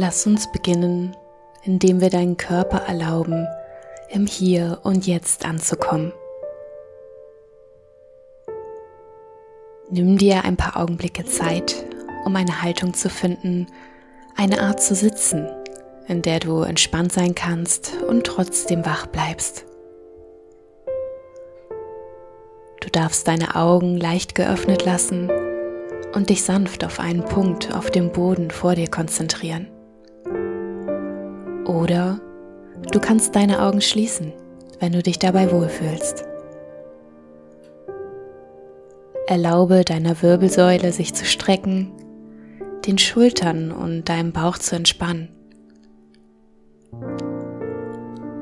Lass uns beginnen, indem wir deinen Körper erlauben, im Hier und Jetzt anzukommen. Nimm dir ein paar Augenblicke Zeit, um eine Haltung zu finden, eine Art zu sitzen, in der du entspannt sein kannst und trotzdem wach bleibst. Du darfst deine Augen leicht geöffnet lassen und dich sanft auf einen Punkt auf dem Boden vor dir konzentrieren. Oder du kannst deine Augen schließen, wenn du dich dabei wohlfühlst. Erlaube deiner Wirbelsäule sich zu strecken, den Schultern und deinem Bauch zu entspannen.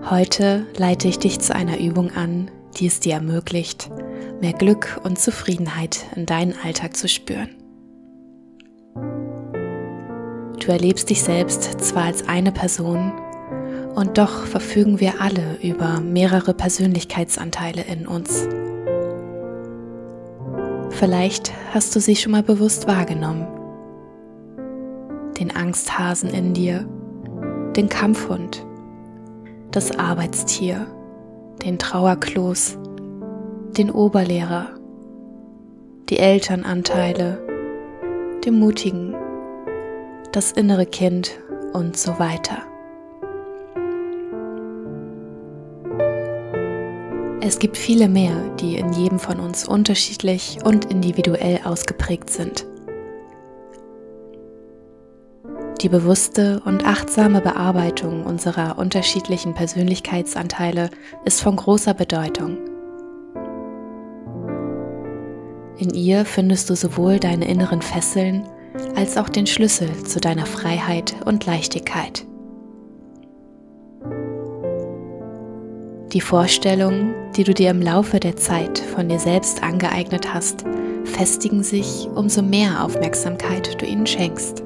Heute leite ich dich zu einer Übung an, die es dir ermöglicht, mehr Glück und Zufriedenheit in deinen Alltag zu spüren. Du erlebst dich selbst zwar als eine Person, und doch verfügen wir alle über mehrere Persönlichkeitsanteile in uns. Vielleicht hast du sie schon mal bewusst wahrgenommen. Den Angsthasen in dir, den Kampfhund, das Arbeitstier, den Trauerkloß, den Oberlehrer, die Elternanteile, den Mutigen, das innere Kind und so weiter. Es gibt viele mehr, die in jedem von uns unterschiedlich und individuell ausgeprägt sind. Die bewusste und achtsame Bearbeitung unserer unterschiedlichen Persönlichkeitsanteile ist von großer Bedeutung. In ihr findest du sowohl deine inneren Fesseln als auch den Schlüssel zu deiner Freiheit und Leichtigkeit. Die Vorstellungen, die du dir im Laufe der Zeit von dir selbst angeeignet hast, festigen sich, umso mehr Aufmerksamkeit du ihnen schenkst.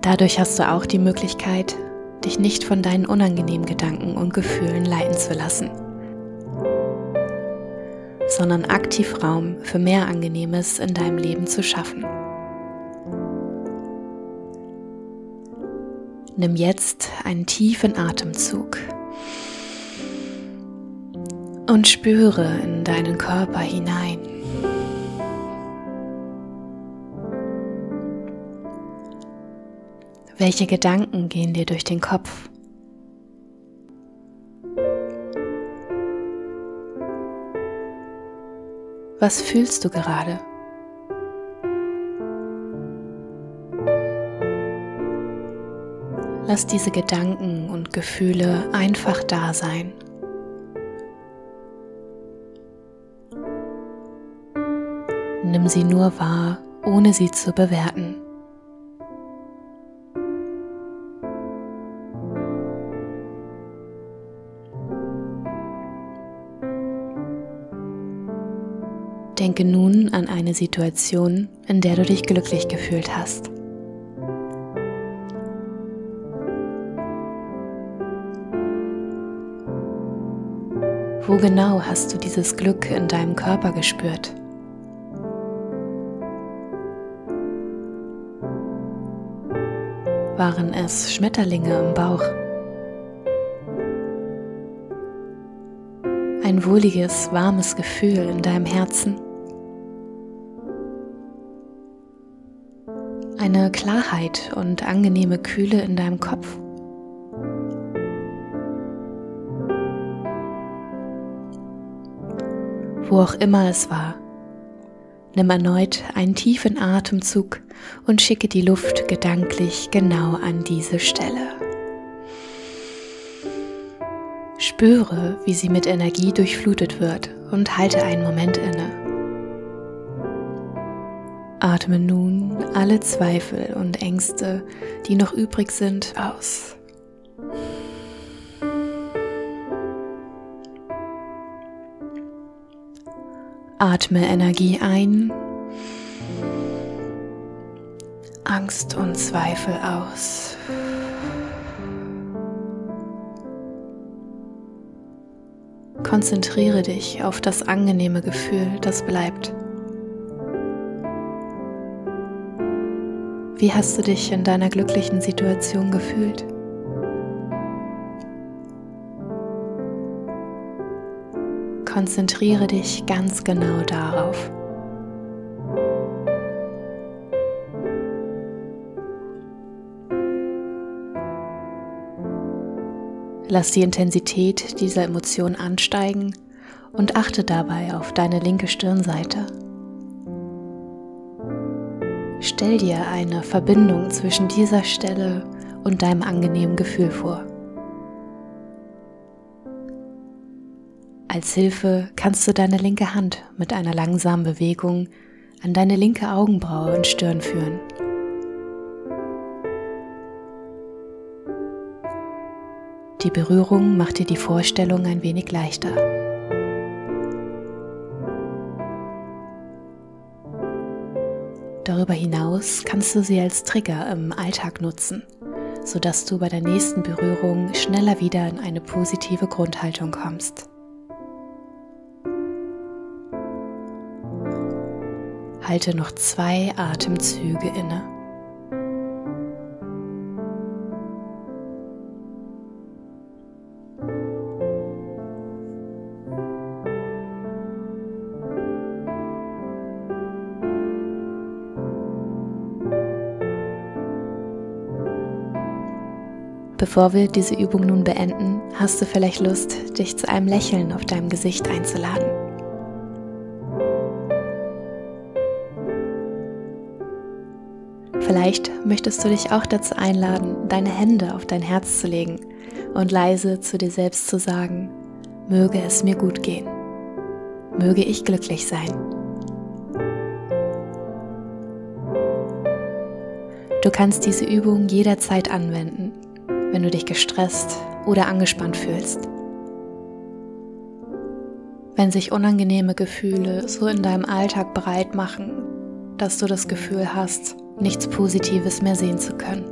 Dadurch hast du auch die Möglichkeit, dich nicht von deinen unangenehmen Gedanken und Gefühlen leiten zu lassen, sondern aktiv Raum für mehr Angenehmes in deinem Leben zu schaffen. Nimm jetzt einen tiefen Atemzug und spüre in deinen Körper hinein. Welche Gedanken gehen dir durch den Kopf? Was fühlst du gerade? Lass diese Gedanken und Gefühle einfach da sein. Nimm sie nur wahr, ohne sie zu bewerten. Denke nun an eine Situation, in der du dich glücklich gefühlt hast. Wo genau hast du dieses Glück in deinem Körper gespürt? Waren es Schmetterlinge im Bauch? Ein wohliges, warmes Gefühl in deinem Herzen? Eine Klarheit und angenehme Kühle in deinem Kopf? wo auch immer es war. Nimm erneut einen tiefen Atemzug und schicke die Luft gedanklich genau an diese Stelle. Spüre, wie sie mit Energie durchflutet wird und halte einen Moment inne. Atme nun alle Zweifel und Ängste, die noch übrig sind, aus. Atme Energie ein, Angst und Zweifel aus. Konzentriere dich auf das angenehme Gefühl, das bleibt. Wie hast du dich in deiner glücklichen Situation gefühlt? Konzentriere dich ganz genau darauf. Lass die Intensität dieser Emotion ansteigen und achte dabei auf deine linke Stirnseite. Stell dir eine Verbindung zwischen dieser Stelle und deinem angenehmen Gefühl vor. Als Hilfe kannst du deine linke Hand mit einer langsamen Bewegung an deine linke Augenbraue und Stirn führen. Die Berührung macht dir die Vorstellung ein wenig leichter. Darüber hinaus kannst du sie als Trigger im Alltag nutzen, sodass du bei der nächsten Berührung schneller wieder in eine positive Grundhaltung kommst. Halte noch zwei Atemzüge inne. Bevor wir diese Übung nun beenden, hast du vielleicht Lust, dich zu einem Lächeln auf deinem Gesicht einzuladen. Vielleicht möchtest du dich auch dazu einladen, deine Hände auf dein Herz zu legen und leise zu dir selbst zu sagen, möge es mir gut gehen, möge ich glücklich sein. Du kannst diese Übung jederzeit anwenden wenn du dich gestresst oder angespannt fühlst. Wenn sich unangenehme Gefühle so in deinem Alltag breit machen, dass du das Gefühl hast, nichts Positives mehr sehen zu können.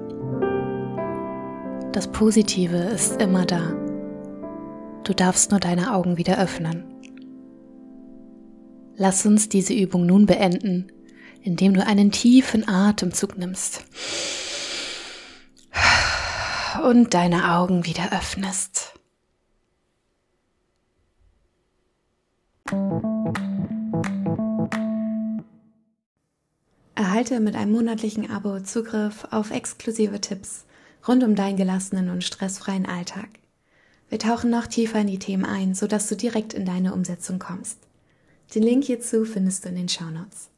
Das Positive ist immer da. Du darfst nur deine Augen wieder öffnen. Lass uns diese Übung nun beenden, indem du einen tiefen Atemzug nimmst und deine Augen wieder öffnest. Erhalte mit einem monatlichen Abo Zugriff auf exklusive Tipps rund um deinen gelassenen und stressfreien Alltag. Wir tauchen noch tiefer in die Themen ein, sodass du direkt in deine Umsetzung kommst. Den Link hierzu findest du in den Shownotes.